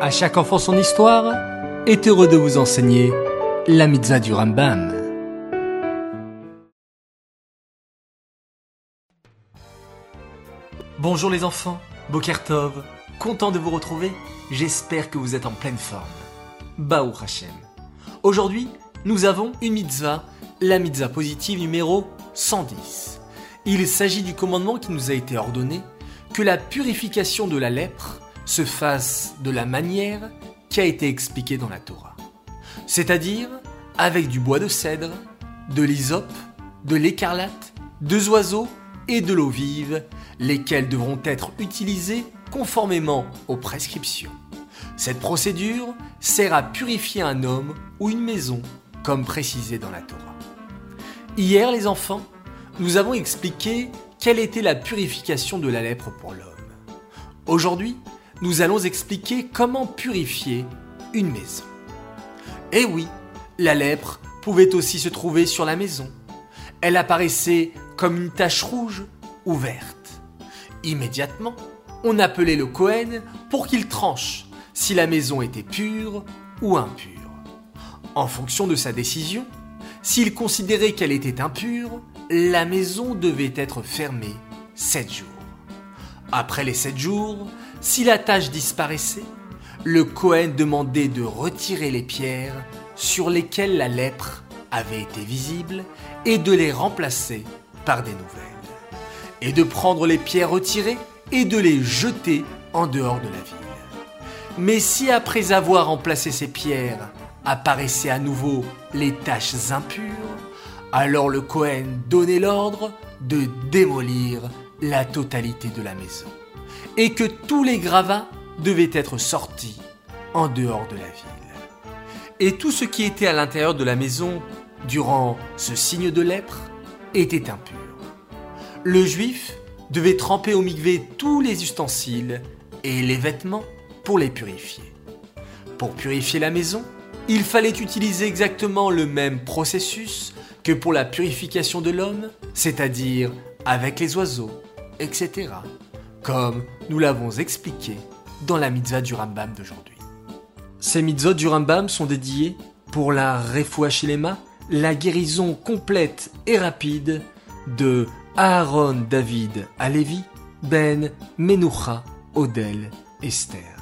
À chaque enfant son histoire est heureux de vous enseigner la mitzvah du Rambam. Bonjour les enfants, Bokertov, content de vous retrouver, j'espère que vous êtes en pleine forme. Baou Hashem. Aujourd'hui, nous avons une mitzvah, la mitzvah positive numéro 110. Il s'agit du commandement qui nous a été ordonné que la purification de la lèpre se fasse de la manière qui a été expliquée dans la Torah. C'est-à-dire avec du bois de cèdre, de l'hysope, de l'écarlate, deux oiseaux et de l'eau vive, lesquels devront être utilisés conformément aux prescriptions. Cette procédure sert à purifier un homme ou une maison, comme précisé dans la Torah. Hier, les enfants, nous avons expliqué quelle était la purification de la lèpre pour l'homme. Aujourd'hui, nous allons expliquer comment purifier une maison. Eh oui, la lèpre pouvait aussi se trouver sur la maison. Elle apparaissait comme une tache rouge ou verte. Immédiatement, on appelait le Cohen pour qu'il tranche si la maison était pure ou impure. En fonction de sa décision, s'il considérait qu'elle était impure, la maison devait être fermée sept jours. Après les sept jours, si la tache disparaissait, le Cohen demandait de retirer les pierres sur lesquelles la lèpre avait été visible et de les remplacer par des nouvelles. Et de prendre les pierres retirées et de les jeter en dehors de la ville. Mais si après avoir remplacé ces pierres apparaissaient à nouveau les taches impures, alors le Cohen donnait l'ordre de démolir la totalité de la maison et que tous les gravats devaient être sortis en dehors de la ville. Et tout ce qui était à l'intérieur de la maison durant ce signe de lèpre était impur. Le juif devait tremper au migvé tous les ustensiles et les vêtements pour les purifier. Pour purifier la maison, il fallait utiliser exactement le même processus que pour la purification de l'homme, c'est-à-dire avec les oiseaux, etc comme nous l'avons expliqué dans la mitzvah du Rambam d'aujourd'hui. Ces mitzvot du Rambam sont dédiés pour la Refuachilema, la guérison complète et rapide de Aaron David Alevi, Ben Menucha Odel Esther.